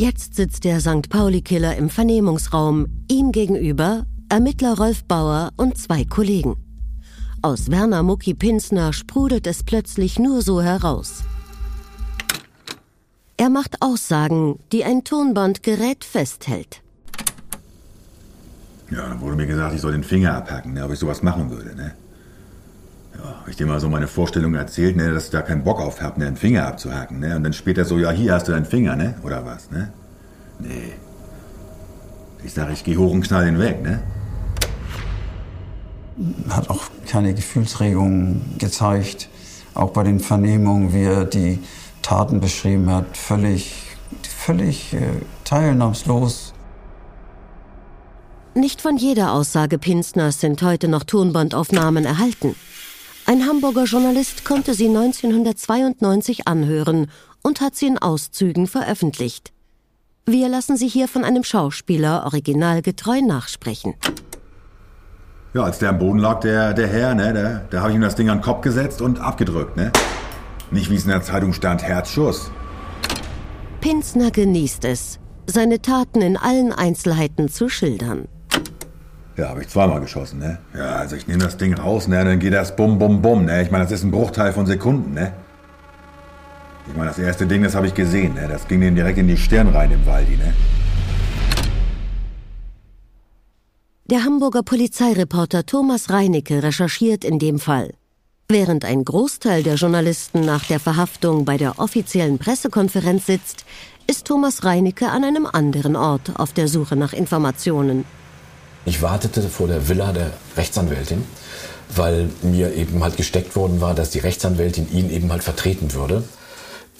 Jetzt sitzt der St. Pauli-Killer im Vernehmungsraum, ihm gegenüber Ermittler Rolf Bauer und zwei Kollegen. Aus Werner Mucki Pinsner sprudelt es plötzlich nur so heraus. Er macht Aussagen, die ein Tonbandgerät festhält. Ja, dann wurde mir gesagt, ich soll den Finger abhacken, ne, ob ich sowas machen würde, ne? Ich dir mal so meine Vorstellung erzählt, ne, dass ich da keinen Bock auf hab, ne, einen Finger abzuhacken, ne? Und dann später so, ja, hier hast du deinen Finger, ne? Oder was, ne? Nee. Ich sag, ich geh hoch und knall den weg, ne? Hat auch keine Gefühlsregungen gezeigt. Auch bei den Vernehmungen, wie er die Taten beschrieben hat, völlig, völlig äh, teilnahmslos. Nicht von jeder Aussage Pinsners sind heute noch Tonbandaufnahmen erhalten. Ein Hamburger Journalist konnte sie 1992 anhören und hat sie in Auszügen veröffentlicht. Wir lassen sie hier von einem Schauspieler originalgetreu nachsprechen. Ja, als der am Boden lag, der, der Herr, ne, da, da habe ich ihm das Ding an den Kopf gesetzt und abgedrückt, ne? Nicht wie es in der Zeitung stand, Herzschuss. Pinsner genießt es, seine Taten in allen Einzelheiten zu schildern. Ja, habe ich zweimal geschossen, ne? Ja, also ich nehme das Ding raus, ne? Dann geht das bum, bum, bum, ne? Ich meine, das ist ein Bruchteil von Sekunden, ne? Ich meine, das erste Ding, das habe ich gesehen, ne? Das ging dem direkt in die Stirn rein im Waldi, ne? Der Hamburger Polizeireporter Thomas Reinecke recherchiert in dem Fall. Während ein Großteil der Journalisten nach der Verhaftung bei der offiziellen Pressekonferenz sitzt, ist Thomas Reinecke an einem anderen Ort auf der Suche nach Informationen. Ich wartete vor der Villa der Rechtsanwältin, weil mir eben halt gesteckt worden war, dass die Rechtsanwältin ihn eben halt vertreten würde.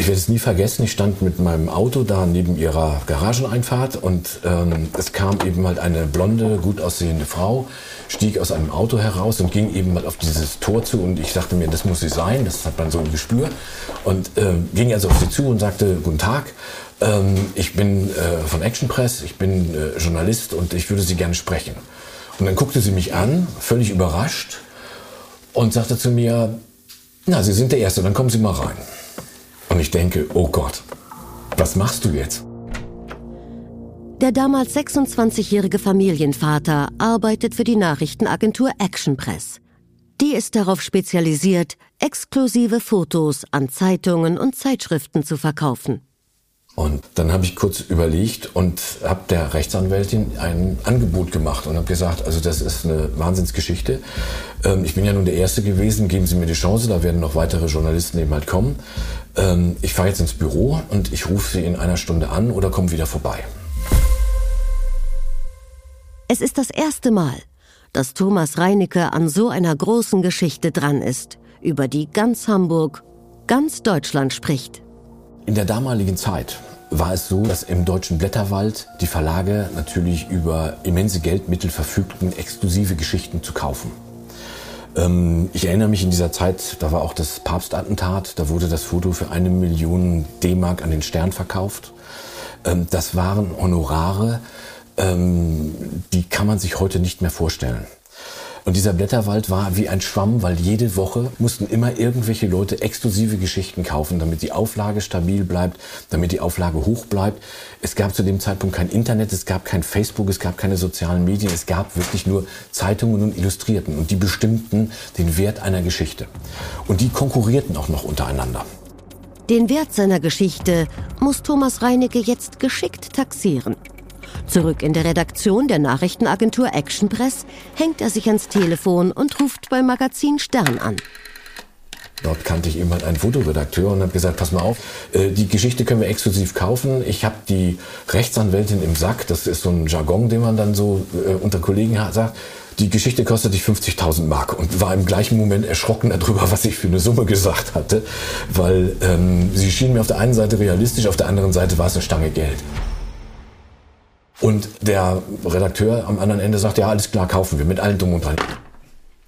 Ich werde es nie vergessen, ich stand mit meinem Auto da neben ihrer Garageneinfahrt und ähm, es kam eben halt eine blonde, gut aussehende Frau, stieg aus einem Auto heraus und ging eben mal auf dieses Tor zu und ich dachte mir, das muss sie sein, das hat man so ein Gespür und ähm, ging also auf sie zu und sagte, guten Tag, ähm, ich bin äh, von Action Press, ich bin äh, Journalist und ich würde Sie gerne sprechen. Und dann guckte sie mich an, völlig überrascht und sagte zu mir, na, Sie sind der Erste, dann kommen Sie mal rein. Und ich denke, oh Gott, was machst du jetzt? Der damals 26-jährige Familienvater arbeitet für die Nachrichtenagentur Action Press. Die ist darauf spezialisiert, exklusive Fotos an Zeitungen und Zeitschriften zu verkaufen. Und dann habe ich kurz überlegt und habe der Rechtsanwältin ein Angebot gemacht und habe gesagt, also das ist eine Wahnsinnsgeschichte. Ähm, ich bin ja nun der Erste gewesen, geben Sie mir die Chance, da werden noch weitere Journalisten eben halt kommen. Ähm, ich fahre jetzt ins Büro und ich rufe Sie in einer Stunde an oder komme wieder vorbei. Es ist das erste Mal, dass Thomas Reinecke an so einer großen Geschichte dran ist, über die ganz Hamburg, ganz Deutschland spricht. In der damaligen Zeit war es so, dass im deutschen Blätterwald die Verlage natürlich über immense Geldmittel verfügten, exklusive Geschichten zu kaufen. Ähm, ich erinnere mich in dieser Zeit, da war auch das Papstattentat, da wurde das Foto für eine Million D-Mark an den Stern verkauft. Ähm, das waren Honorare, ähm, die kann man sich heute nicht mehr vorstellen. Und dieser Blätterwald war wie ein Schwamm, weil jede Woche mussten immer irgendwelche Leute exklusive Geschichten kaufen, damit die Auflage stabil bleibt, damit die Auflage hoch bleibt. Es gab zu dem Zeitpunkt kein Internet, es gab kein Facebook, es gab keine sozialen Medien, es gab wirklich nur Zeitungen und Illustrierten und die bestimmten den Wert einer Geschichte. Und die konkurrierten auch noch untereinander. Den Wert seiner Geschichte muss Thomas Reinecke jetzt geschickt taxieren. Zurück in der Redaktion der Nachrichtenagentur Action Press hängt er sich ans Telefon und ruft beim Magazin Stern an. Dort kannte ich halt einen Fotoredakteur und habe gesagt, pass mal auf, äh, die Geschichte können wir exklusiv kaufen. Ich habe die Rechtsanwältin im Sack, das ist so ein Jargon, den man dann so äh, unter Kollegen sagt. Die Geschichte kostet dich 50.000 Mark und war im gleichen Moment erschrocken darüber, was ich für eine Summe gesagt hatte, weil ähm, sie schien mir auf der einen Seite realistisch, auf der anderen Seite war es eine Stange Geld. Und der Redakteur am anderen Ende sagt, ja, alles klar, kaufen wir mit allen Dumm und Dran.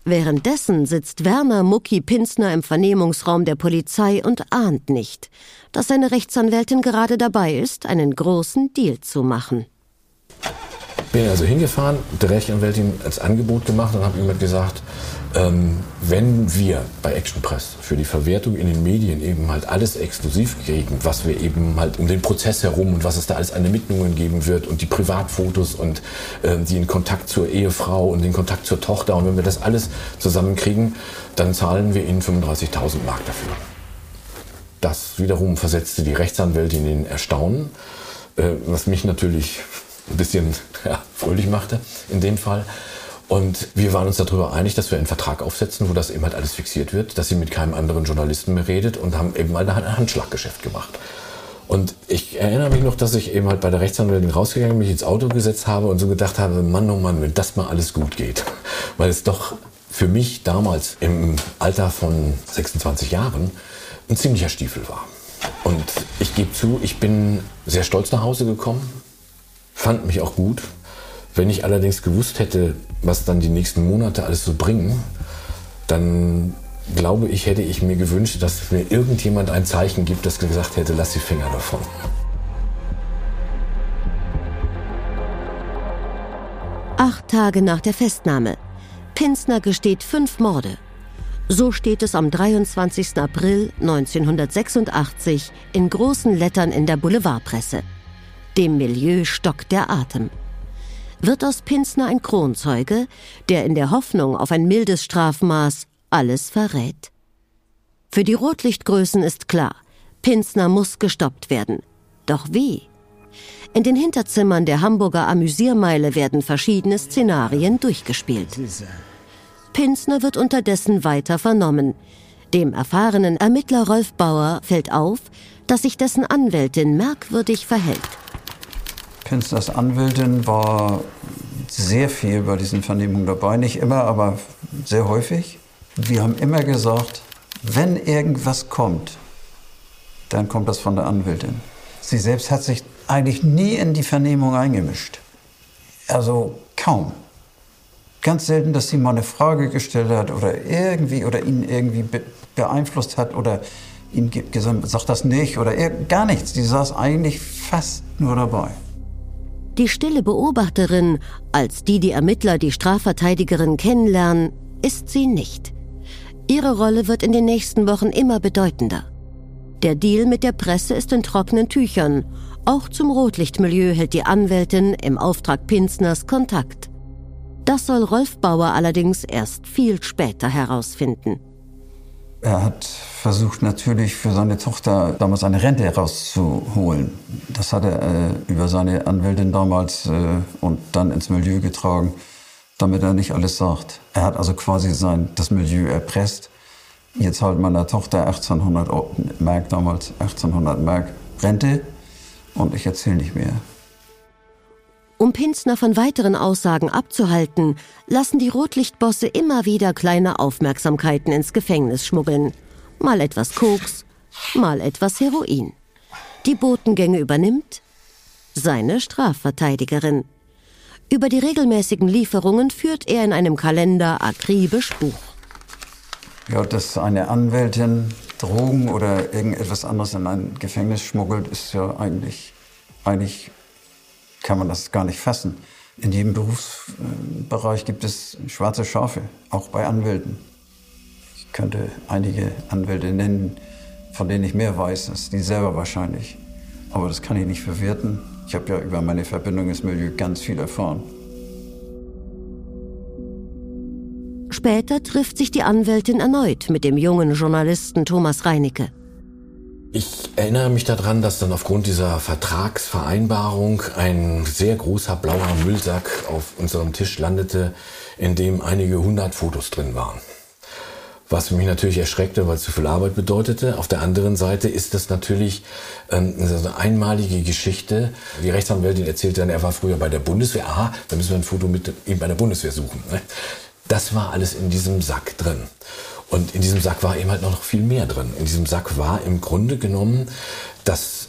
Währenddessen sitzt Werner Mucki Pinsner im Vernehmungsraum der Polizei und ahnt nicht, dass seine Rechtsanwältin gerade dabei ist, einen großen Deal zu machen. Bin also hingefahren, der Rechtsanwältin als Angebot gemacht und habe ihm gesagt, ähm, wenn wir bei Action Press für die Verwertung in den Medien eben halt alles exklusiv kriegen, was wir eben halt um den Prozess herum und was es da alles an Ermittlungen geben wird und die Privatfotos und äh, den Kontakt zur Ehefrau und den Kontakt zur Tochter und wenn wir das alles zusammenkriegen, dann zahlen wir ihnen 35.000 Mark dafür. Das wiederum versetzte die Rechtsanwältin in Erstaunen, äh, was mich natürlich ein bisschen ja, fröhlich machte in dem Fall. Und wir waren uns darüber einig, dass wir einen Vertrag aufsetzen, wo das eben halt alles fixiert wird, dass sie mit keinem anderen Journalisten mehr redet und haben eben mal ein Handschlaggeschäft gemacht. Und ich erinnere mich noch, dass ich eben halt bei der Rechtsanwältin rausgegangen mich ins Auto gesetzt habe und so gedacht habe, Mann, oh Mann, wenn das mal alles gut geht. Weil es doch für mich damals im Alter von 26 Jahren ein ziemlicher Stiefel war. Und ich gebe zu, ich bin sehr stolz nach Hause gekommen, fand mich auch gut, wenn ich allerdings gewusst hätte, was dann die nächsten Monate alles so bringen, dann glaube ich, hätte ich mir gewünscht, dass mir irgendjemand ein Zeichen gibt, das gesagt hätte, lass die Finger davon. Acht Tage nach der Festnahme. Pinsner gesteht fünf Morde. So steht es am 23. April 1986 in großen Lettern in der Boulevardpresse. Dem Milieu stockt der Atem wird aus Pinsner ein Kronzeuge, der in der Hoffnung auf ein mildes Strafmaß alles verrät. Für die Rotlichtgrößen ist klar, Pinsner muss gestoppt werden. Doch wie? In den Hinterzimmern der Hamburger Amüsiermeile werden verschiedene Szenarien durchgespielt. Pinsner wird unterdessen weiter vernommen. Dem erfahrenen Ermittler Rolf Bauer fällt auf, dass sich dessen Anwältin merkwürdig verhält. Pinsners Anwältin war sehr viel bei diesen Vernehmungen dabei. Nicht immer, aber sehr häufig. Wir haben immer gesagt, wenn irgendwas kommt, dann kommt das von der Anwältin. Sie selbst hat sich eigentlich nie in die Vernehmung eingemischt. Also kaum. Ganz selten, dass sie mal eine Frage gestellt hat oder irgendwie oder ihn irgendwie beeinflusst hat oder ihm gesagt, sag das nicht oder gar nichts. Sie saß eigentlich fast nur dabei. Die stille Beobachterin, als die die Ermittler die Strafverteidigerin kennenlernen, ist sie nicht. Ihre Rolle wird in den nächsten Wochen immer bedeutender. Der Deal mit der Presse ist in trockenen Tüchern. Auch zum Rotlichtmilieu hält die Anwältin im Auftrag Pinsners Kontakt. Das soll Rolf Bauer allerdings erst viel später herausfinden. Er hat versucht natürlich für seine Tochter damals eine Rente herauszuholen. Das hat er äh, über seine Anwältin damals äh, und dann ins Milieu getragen, damit er nicht alles sagt. Er hat also quasi sein, das Milieu erpresst. Jetzt zahlt meiner Tochter 1800 Mark damals, 1800 Mark Rente und ich erzähle nicht mehr. Um Pinsner von weiteren Aussagen abzuhalten, lassen die Rotlichtbosse immer wieder kleine Aufmerksamkeiten ins Gefängnis schmuggeln. Mal etwas Koks, mal etwas Heroin. Die Botengänge übernimmt seine Strafverteidigerin. Über die regelmäßigen Lieferungen führt er in einem Kalender akribisch Buch. Ja, dass eine Anwältin Drogen oder irgendetwas anderes in ein Gefängnis schmuggelt, ist ja eigentlich, eigentlich kann man das gar nicht fassen. In jedem Berufsbereich gibt es schwarze Schafe, auch bei Anwälten. Ich könnte einige Anwälte nennen, von denen ich mehr weiß als die selber wahrscheinlich. Aber das kann ich nicht verwerten. Ich habe ja über meine Verbindung ins Milieu ganz viel erfahren. Später trifft sich die Anwältin erneut mit dem jungen Journalisten Thomas Reinicke. Ich erinnere mich daran, dass dann aufgrund dieser Vertragsvereinbarung ein sehr großer blauer Müllsack auf unserem Tisch landete, in dem einige hundert Fotos drin waren. Was mich natürlich erschreckte, weil es zu viel Arbeit bedeutete. Auf der anderen Seite ist das natürlich ähm, eine einmalige Geschichte. Die Rechtsanwältin erzählte dann, er war früher bei der Bundeswehr. Aha, da müssen wir ein Foto mit ihm bei der Bundeswehr suchen. Ne? Das war alles in diesem Sack drin. Und in diesem Sack war eben halt noch viel mehr drin. In diesem Sack war im Grunde genommen das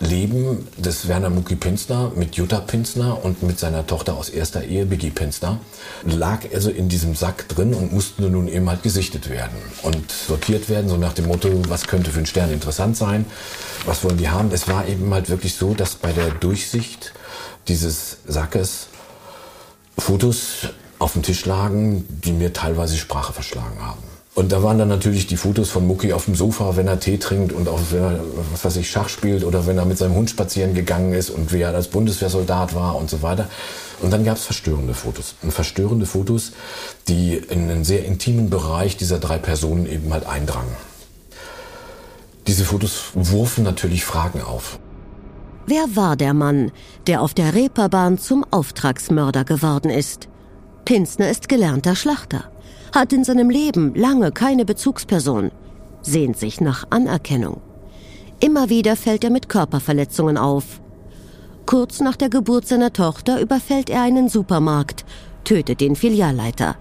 Leben des Werner Mucki Pinsner mit Jutta Pinsner und mit seiner Tochter aus erster Ehe, Biggie Pinsner, lag also in diesem Sack drin und musste nun eben halt gesichtet werden und sortiert werden, so nach dem Motto, was könnte für einen Stern interessant sein, was wollen die haben. Es war eben halt wirklich so, dass bei der Durchsicht dieses Sackes Fotos auf dem Tisch lagen, die mir teilweise Sprache verschlagen haben. Und da waren dann natürlich die Fotos von Mucki auf dem Sofa, wenn er Tee trinkt und auch wenn er, was weiß ich, Schach spielt oder wenn er mit seinem Hund spazieren gegangen ist und wie er als Bundeswehrsoldat war und so weiter. Und dann gab es verstörende Fotos. Und verstörende Fotos, die in einen sehr intimen Bereich dieser drei Personen eben halt eindrangen. Diese Fotos wurfen natürlich Fragen auf. Wer war der Mann, der auf der Reeperbahn zum Auftragsmörder geworden ist? Pinsner ist gelernter Schlachter hat in seinem Leben lange keine Bezugsperson, sehnt sich nach Anerkennung. Immer wieder fällt er mit Körperverletzungen auf. Kurz nach der Geburt seiner Tochter überfällt er einen Supermarkt, tötet den Filialleiter.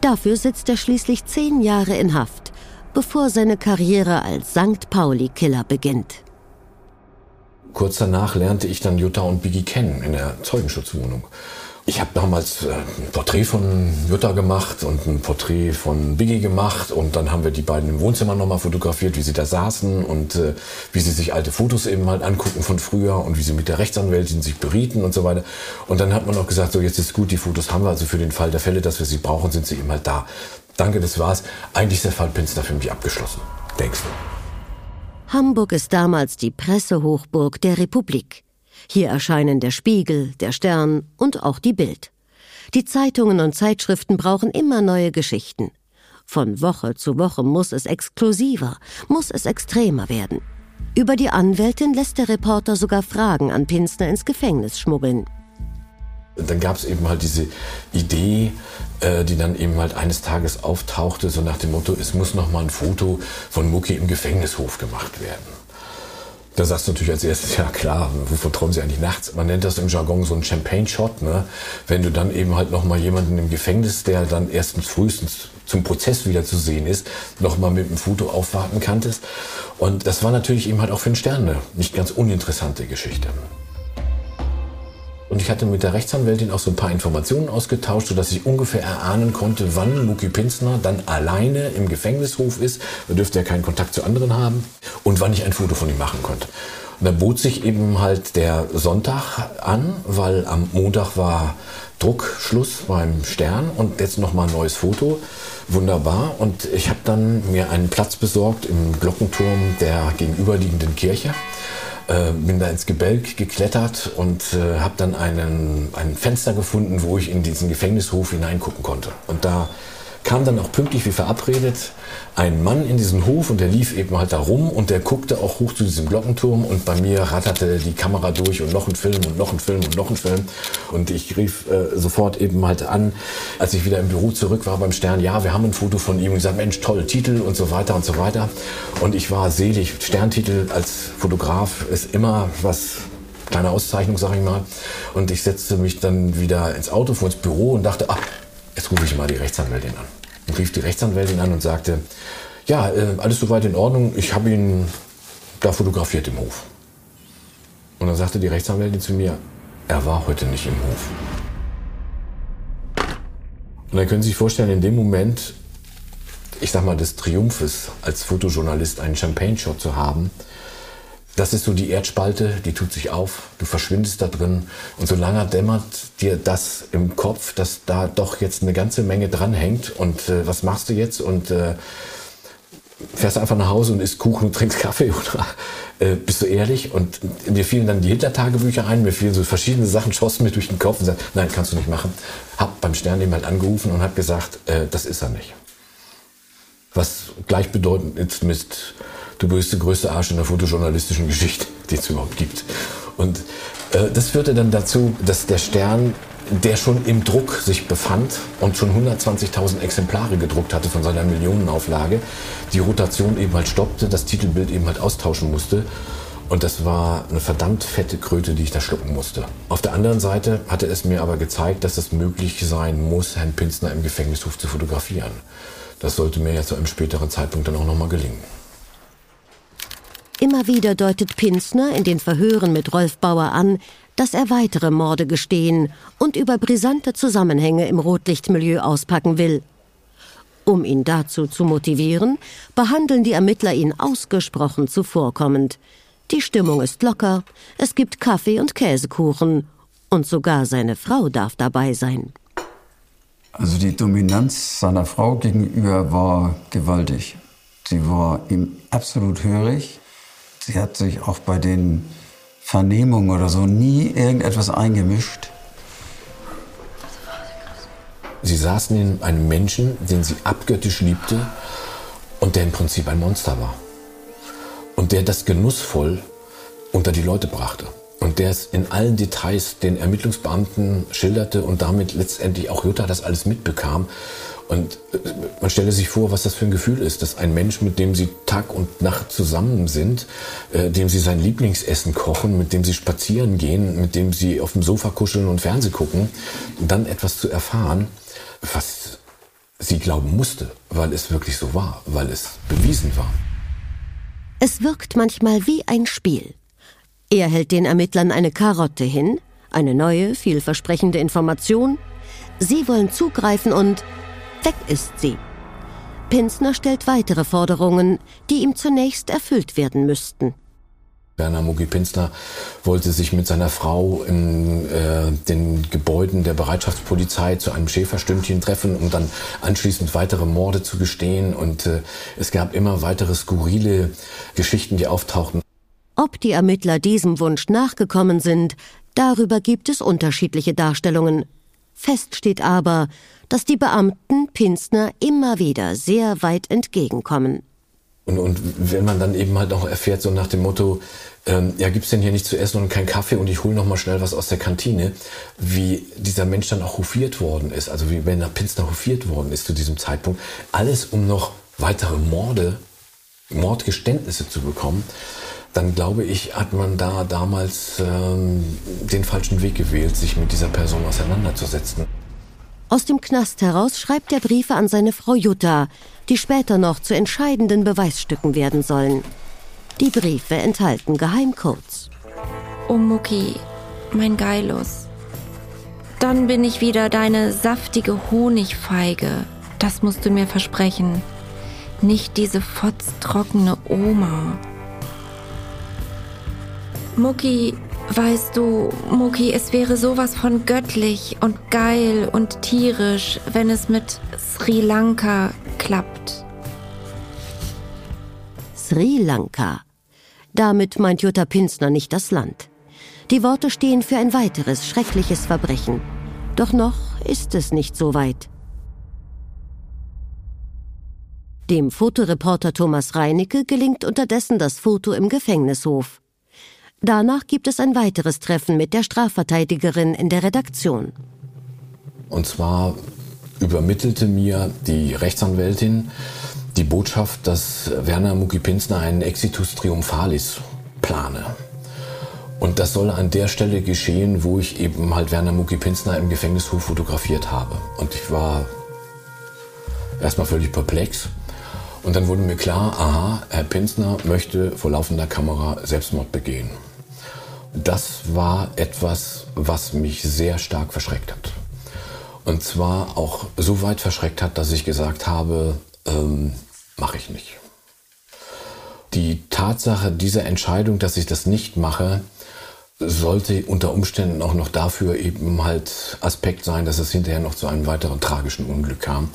Dafür sitzt er schließlich zehn Jahre in Haft, bevor seine Karriere als St. Pauli-Killer beginnt. Kurz danach lernte ich dann Jutta und Biggie kennen in der Zeugenschutzwohnung. Ich habe damals äh, ein Porträt von Jutta gemacht und ein Porträt von Biggie gemacht und dann haben wir die beiden im Wohnzimmer nochmal fotografiert, wie sie da saßen und äh, wie sie sich alte Fotos eben halt angucken von früher und wie sie mit der Rechtsanwältin sich berieten und so weiter. Und dann hat man auch gesagt, so jetzt ist gut, die Fotos haben wir, also für den Fall der Fälle, dass wir sie brauchen, sind sie eben halt da. Danke, das war's. Eigentlich ist der Fall Pinsner für mich abgeschlossen. Denkst du? Hamburg ist damals die Pressehochburg der Republik. Hier erscheinen der Spiegel, der Stern und auch die Bild. Die Zeitungen und Zeitschriften brauchen immer neue Geschichten. Von Woche zu Woche muss es exklusiver, muss es extremer werden. Über die Anwältin lässt der Reporter sogar Fragen an Pinsner ins Gefängnis schmuggeln. Dann gab es eben halt diese Idee, äh, die dann eben halt eines Tages auftauchte, so nach dem Motto, es muss noch mal ein Foto von Mucki im Gefängnishof gemacht werden. Da sagst du natürlich als erstes, ja klar, wovon träumen sie eigentlich nachts? Man nennt das im Jargon so ein Champagne-Shot, ne? Wenn du dann eben halt nochmal jemanden im Gefängnis, der dann erstens frühestens zum Prozess wieder zu sehen ist, nochmal mit einem Foto aufwarten kanntest. Und das war natürlich eben halt auch für den Stern eine nicht ganz uninteressante Geschichte. Und ich hatte mit der Rechtsanwältin auch so ein paar Informationen ausgetauscht, sodass ich ungefähr erahnen konnte, wann Muki Pinsner dann alleine im Gefängnishof ist. Er dürfte ja keinen Kontakt zu anderen haben. Und wann ich ein Foto von ihm machen konnte. Und da bot sich eben halt der Sonntag an, weil am Montag war Druckschluss beim Stern und jetzt nochmal ein neues Foto. Wunderbar. Und ich habe dann mir einen Platz besorgt im Glockenturm der gegenüberliegenden Kirche äh, bin da ins Gebälk geklettert und äh, habe dann einen, ein Fenster gefunden, wo ich in diesen Gefängnishof hineingucken konnte. Und da kam dann auch pünktlich wie verabredet ein Mann in diesen Hof und der lief eben halt da rum und der guckte auch hoch zu diesem Glockenturm und bei mir ratterte die Kamera durch und noch ein Film und noch ein Film und noch ein Film. Und ich rief äh, sofort eben halt an, als ich wieder im Büro zurück war beim Stern, ja, wir haben ein Foto von ihm. Und gesagt, Mensch, toll, Titel und so weiter und so weiter. Und ich war selig. Sterntitel als Fotograf ist immer was kleine Auszeichnung, sag ich mal. Und ich setzte mich dann wieder ins Auto, vor ins Büro und dachte, ah, jetzt rufe ich mal die Rechtsanwältin an und rief die Rechtsanwältin an und sagte, ja, äh, alles soweit in Ordnung, ich habe ihn da fotografiert im Hof. Und dann sagte die Rechtsanwältin zu mir, er war heute nicht im Hof. Und dann können Sie sich vorstellen, in dem Moment, ich sag mal, des Triumphes als Fotojournalist einen Champagne-Shot zu haben, das ist so die Erdspalte, die tut sich auf, du verschwindest da drin und solange dämmert dir das im Kopf, dass da doch jetzt eine ganze Menge dranhängt und äh, was machst du jetzt und äh, fährst einfach nach Hause und isst Kuchen und trinkst Kaffee oder äh, bist du ehrlich? Und mir fielen dann die Hintertagebücher ein, mir fielen so verschiedene Sachen, schossen mir durch den Kopf und sagten, nein, kannst du nicht machen. Hab beim Stern jemand angerufen und hab gesagt, äh, das ist er nicht. Was gleichbedeutend ist mit du bist der größte Arsch in der fotojournalistischen Geschichte, die es überhaupt gibt. Und äh, das führte dann dazu, dass der Stern, der schon im Druck sich befand und schon 120.000 Exemplare gedruckt hatte von seiner Millionenauflage, die Rotation eben halt stoppte, das Titelbild eben halt austauschen musste. Und das war eine verdammt fette Kröte, die ich da schlucken musste. Auf der anderen Seite hatte es mir aber gezeigt, dass es möglich sein muss, Herrn Pinsner im Gefängnishof zu fotografieren. Das sollte mir ja zu einem späteren Zeitpunkt dann auch nochmal gelingen. Immer wieder deutet Pinsner in den Verhören mit Rolf Bauer an, dass er weitere Morde gestehen und über brisante Zusammenhänge im Rotlichtmilieu auspacken will. Um ihn dazu zu motivieren, behandeln die Ermittler ihn ausgesprochen zuvorkommend. Die Stimmung ist locker, es gibt Kaffee und Käsekuchen und sogar seine Frau darf dabei sein. Also die Dominanz seiner Frau gegenüber war gewaltig. Sie war ihm absolut hörig. Sie hat sich auch bei den Vernehmungen oder so nie irgendetwas eingemischt. Sie saß neben einem Menschen, den sie abgöttisch liebte und der im Prinzip ein Monster war. Und der das genussvoll unter die Leute brachte und der es in allen Details den Ermittlungsbeamten schilderte und damit letztendlich auch Jutta das alles mitbekam. Und äh, man stelle sich vor, was das für ein Gefühl ist, dass ein Mensch, mit dem sie Tag und Nacht zusammen sind, äh, dem sie sein Lieblingsessen kochen, mit dem sie spazieren gehen, mit dem sie auf dem Sofa kuscheln und Fernseh gucken, dann etwas zu erfahren, was sie glauben musste, weil es wirklich so war, weil es bewiesen war. Es wirkt manchmal wie ein Spiel. Er hält den Ermittlern eine Karotte hin, eine neue, vielversprechende Information. Sie wollen zugreifen und weg ist sie. Pinsner stellt weitere Forderungen, die ihm zunächst erfüllt werden müssten. Werner Mugi Pinsner wollte sich mit seiner Frau in äh, den Gebäuden der Bereitschaftspolizei zu einem Schäferstündchen treffen, um dann anschließend weitere Morde zu gestehen. Und äh, es gab immer weitere skurrile Geschichten, die auftauchten. Ob die Ermittler diesem Wunsch nachgekommen sind, darüber gibt es unterschiedliche Darstellungen. Fest steht aber, dass die Beamten Pinsner immer wieder sehr weit entgegenkommen. Und, und wenn man dann eben halt auch erfährt, so nach dem Motto, ähm, ja, gibt's denn hier nicht zu essen und keinen Kaffee und ich hole noch mal schnell was aus der Kantine, wie dieser Mensch dann auch hofiert worden ist, also wie Werner Pinsner hofiert worden ist zu diesem Zeitpunkt, alles um noch weitere Morde, Mordgeständnisse zu bekommen, dann glaube ich, hat man da damals ähm, den falschen Weg gewählt, sich mit dieser Person auseinanderzusetzen. Aus dem Knast heraus schreibt er Briefe an seine Frau Jutta, die später noch zu entscheidenden Beweisstücken werden sollen. Die Briefe enthalten Geheimcodes. Oh Mucki, mein Geilus. Dann bin ich wieder deine saftige Honigfeige. Das musst du mir versprechen. Nicht diese fotztrockene Oma. Mucki, Weißt du, Muki, es wäre sowas von göttlich und geil und tierisch, wenn es mit Sri Lanka klappt. Sri Lanka. Damit meint Jutta Pinsner nicht das Land. Die Worte stehen für ein weiteres schreckliches Verbrechen. Doch noch ist es nicht so weit. Dem Fotoreporter Thomas Reinicke gelingt unterdessen das Foto im Gefängnishof. Danach gibt es ein weiteres Treffen mit der Strafverteidigerin in der Redaktion. Und zwar übermittelte mir die Rechtsanwältin die Botschaft, dass Werner Mucki-Pinsner einen Exitus Triumphalis plane. Und das soll an der Stelle geschehen, wo ich eben halt Werner Mucki-Pinsner im Gefängnishof fotografiert habe. Und ich war erstmal völlig perplex. Und dann wurde mir klar, aha, Herr Pinsner möchte vor laufender Kamera Selbstmord begehen das war etwas, was mich sehr stark verschreckt hat. Und zwar auch so weit verschreckt hat, dass ich gesagt habe, ähm, mache ich nicht. Die Tatsache dieser Entscheidung, dass ich das nicht mache, sollte unter Umständen auch noch dafür eben halt Aspekt sein, dass es hinterher noch zu einem weiteren tragischen Unglück kam.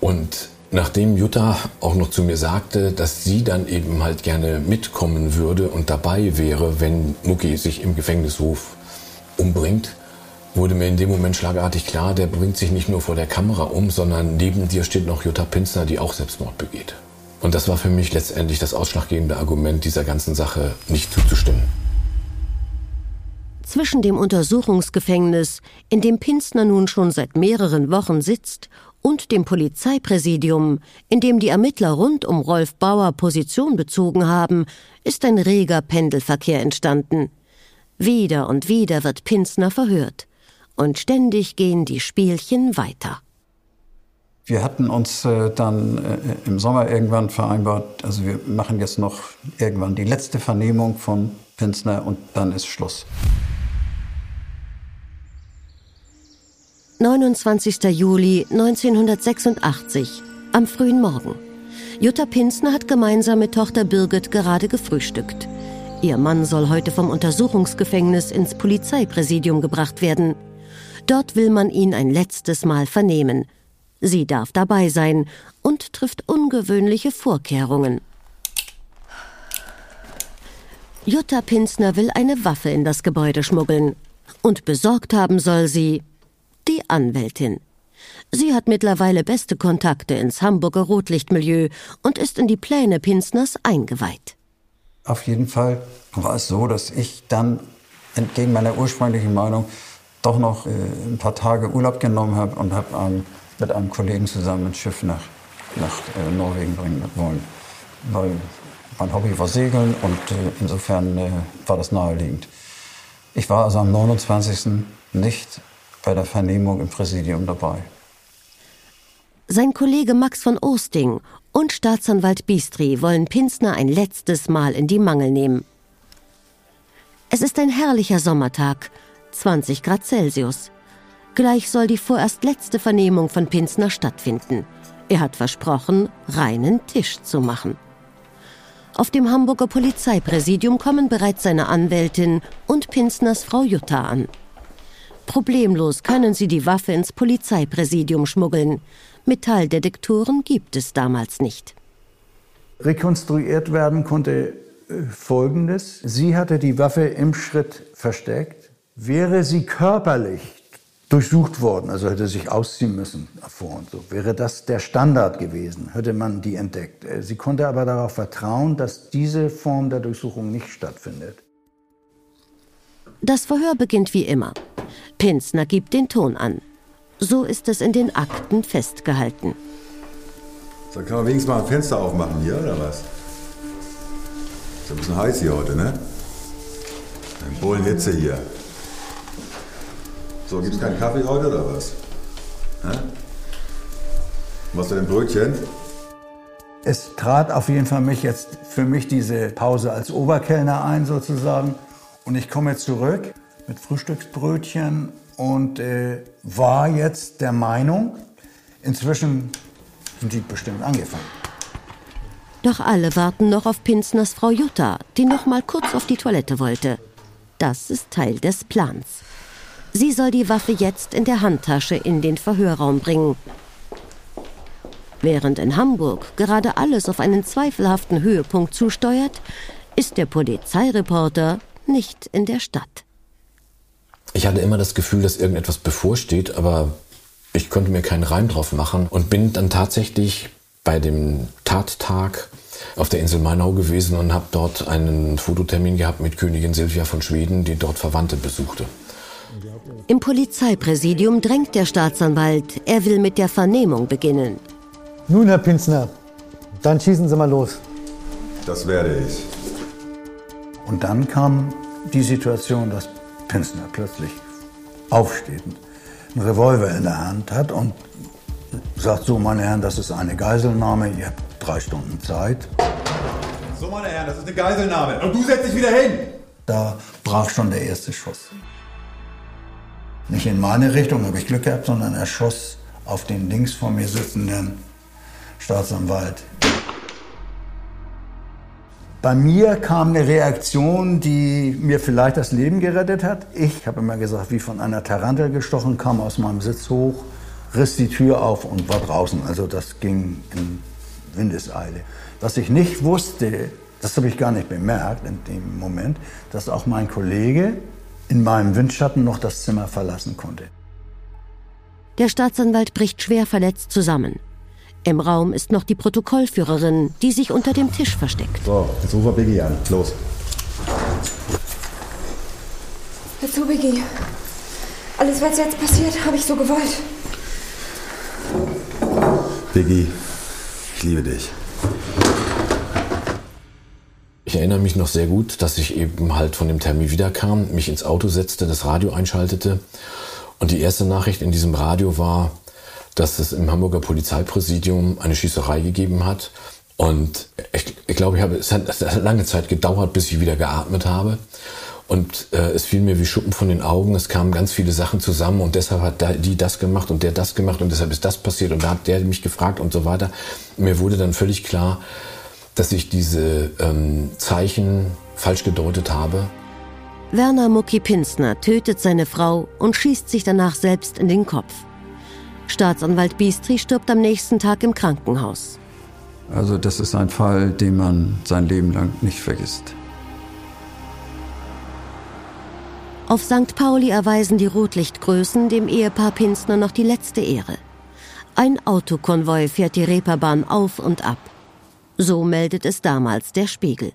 Und Nachdem Jutta auch noch zu mir sagte, dass sie dann eben halt gerne mitkommen würde und dabei wäre, wenn Mucki sich im Gefängnishof umbringt, wurde mir in dem Moment schlagartig klar, der bringt sich nicht nur vor der Kamera um, sondern neben dir steht noch Jutta Pinsner, die auch Selbstmord begeht. Und das war für mich letztendlich das ausschlaggebende Argument, dieser ganzen Sache nicht zuzustimmen. Zwischen dem Untersuchungsgefängnis, in dem Pinsner nun schon seit mehreren Wochen sitzt, und dem Polizeipräsidium, in dem die Ermittler rund um Rolf Bauer Position bezogen haben, ist ein reger Pendelverkehr entstanden. Wieder und wieder wird Pinsner verhört. Und ständig gehen die Spielchen weiter. Wir hatten uns äh, dann äh, im Sommer irgendwann vereinbart, also wir machen jetzt noch irgendwann die letzte Vernehmung von Pinsner und dann ist Schluss. 29. Juli 1986, am frühen Morgen. Jutta Pinsner hat gemeinsam mit Tochter Birgit gerade gefrühstückt. Ihr Mann soll heute vom Untersuchungsgefängnis ins Polizeipräsidium gebracht werden. Dort will man ihn ein letztes Mal vernehmen. Sie darf dabei sein und trifft ungewöhnliche Vorkehrungen. Jutta Pinsner will eine Waffe in das Gebäude schmuggeln. Und besorgt haben soll sie die Anwältin. Sie hat mittlerweile beste Kontakte ins Hamburger Rotlichtmilieu und ist in die Pläne Pinsners eingeweiht. Auf jeden Fall war es so, dass ich dann entgegen meiner ursprünglichen Meinung doch noch äh, ein paar Tage Urlaub genommen habe und habe ähm, mit einem Kollegen zusammen ein Schiff nach, nach äh, Norwegen bringen wollen. Weil mein Hobby war Segeln und äh, insofern äh, war das naheliegend. Ich war also am 29. nicht bei der Vernehmung im Präsidium dabei. Sein Kollege Max von Osting und Staatsanwalt Bistri wollen Pinsner ein letztes Mal in die Mangel nehmen. Es ist ein herrlicher Sommertag, 20 Grad Celsius. Gleich soll die vorerst letzte Vernehmung von Pinsner stattfinden. Er hat versprochen, reinen Tisch zu machen. Auf dem Hamburger Polizeipräsidium kommen bereits seine Anwältin und Pinsners Frau Jutta an. Problemlos können sie die Waffe ins Polizeipräsidium schmuggeln. Metalldetektoren gibt es damals nicht. Rekonstruiert werden konnte äh, Folgendes. Sie hatte die Waffe im Schritt versteckt. Wäre sie körperlich durchsucht worden, also hätte sich ausziehen müssen davor und so. Wäre das der Standard gewesen, hätte man die entdeckt. Äh, sie konnte aber darauf vertrauen, dass diese Form der Durchsuchung nicht stattfindet. Das Verhör beginnt wie immer. Pinsner gibt den Ton an. So ist es in den Akten festgehalten. So, kann man wenigstens mal ein Fenster aufmachen hier, oder was? Ist ein bisschen heiß hier heute, ne? Ein Bullen Hitze hier. So, gibt's keinen Kaffee heute oder was? Hä? Was für ein Brötchen? Es trat auf jeden Fall mich jetzt für mich diese Pause als Oberkellner ein sozusagen. Und ich komme zurück mit Frühstücksbrötchen und äh, war jetzt der Meinung, inzwischen sind die bestimmt angefangen. Doch alle warten noch auf Pinsners Frau Jutta, die noch mal kurz auf die Toilette wollte. Das ist Teil des Plans. Sie soll die Waffe jetzt in der Handtasche in den Verhörraum bringen. Während in Hamburg gerade alles auf einen zweifelhaften Höhepunkt zusteuert, ist der Polizeireporter nicht in der Stadt. Ich hatte immer das Gefühl, dass irgendetwas bevorsteht, aber ich konnte mir keinen Reim drauf machen und bin dann tatsächlich bei dem Tattag auf der Insel Mainau gewesen und habe dort einen Fototermin gehabt mit Königin Silvia von Schweden, die dort Verwandte besuchte. Im Polizeipräsidium drängt der Staatsanwalt, er will mit der Vernehmung beginnen. Nun, Herr Pinzner, dann schießen Sie mal los. Das werde ich. Und dann kam die Situation, dass Pinzner plötzlich aufsteht, einen Revolver in der Hand hat und sagt, so meine Herren, das ist eine Geiselnahme, ihr habt drei Stunden Zeit. So, meine Herren, das ist eine Geiselnahme. Und du setzt dich wieder hin! Da brach schon der erste Schuss. Nicht in meine Richtung, habe ich Glück gehabt, sondern er schoss auf den links vor mir sitzenden Staatsanwalt. Bei mir kam eine Reaktion, die mir vielleicht das Leben gerettet hat. Ich habe immer gesagt, wie von einer Tarantel gestochen, kam aus meinem Sitz hoch, riss die Tür auf und war draußen. Also das ging in Windeseile. Was ich nicht wusste, das habe ich gar nicht bemerkt in dem Moment, dass auch mein Kollege in meinem Windschatten noch das Zimmer verlassen konnte. Der Staatsanwalt bricht schwer verletzt zusammen. Im Raum ist noch die Protokollführerin, die sich unter dem Tisch versteckt. So, jetzt rufen wir Biggie an. Los. Hör zu, Biggie. Alles, was jetzt passiert, habe ich so gewollt. Biggie, ich liebe dich. Ich erinnere mich noch sehr gut, dass ich eben halt von dem Termin wiederkam, mich ins Auto setzte, das Radio einschaltete und die erste Nachricht in diesem Radio war, dass es im Hamburger Polizeipräsidium eine Schießerei gegeben hat. Und ich, ich glaube, ich habe, es, hat, es hat lange Zeit gedauert, bis ich wieder geatmet habe. Und äh, es fiel mir wie Schuppen von den Augen. Es kamen ganz viele Sachen zusammen und deshalb hat die das gemacht und der das gemacht und deshalb ist das passiert und da hat der mich gefragt und so weiter. Mir wurde dann völlig klar, dass ich diese ähm, Zeichen falsch gedeutet habe. Werner Mucki Pinsner tötet seine Frau und schießt sich danach selbst in den Kopf. Staatsanwalt Biestri stirbt am nächsten Tag im Krankenhaus. Also das ist ein Fall, den man sein Leben lang nicht vergisst. Auf St. Pauli erweisen die Rotlichtgrößen dem Ehepaar Pinsner noch die letzte Ehre. Ein Autokonvoi fährt die Reeperbahn auf und ab. So meldet es damals der Spiegel.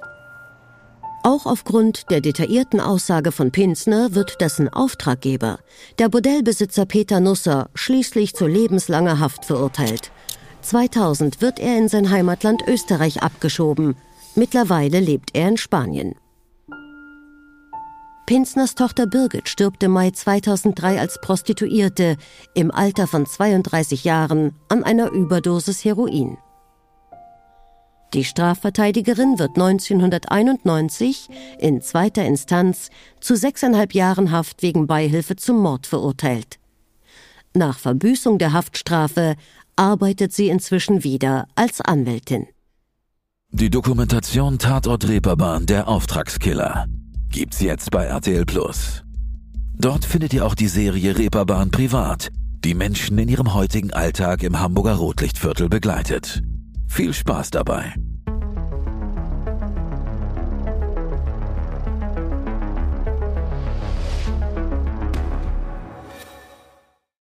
Auch aufgrund der detaillierten Aussage von Pinsner wird dessen Auftraggeber, der Bordellbesitzer Peter Nusser, schließlich zu lebenslanger Haft verurteilt. 2000 wird er in sein Heimatland Österreich abgeschoben. Mittlerweile lebt er in Spanien. Pinsners Tochter Birgit stirbt im Mai 2003 als Prostituierte im Alter von 32 Jahren an einer Überdosis Heroin. Die Strafverteidigerin wird 1991 in zweiter Instanz zu sechseinhalb Jahren Haft wegen Beihilfe zum Mord verurteilt. Nach Verbüßung der Haftstrafe arbeitet sie inzwischen wieder als Anwältin. Die Dokumentation Tatort Reeperbahn, der Auftragskiller, gibt's jetzt bei RTL Plus. Dort findet ihr auch die Serie Reeperbahn Privat, die Menschen in ihrem heutigen Alltag im Hamburger Rotlichtviertel begleitet. Viel Spaß dabei.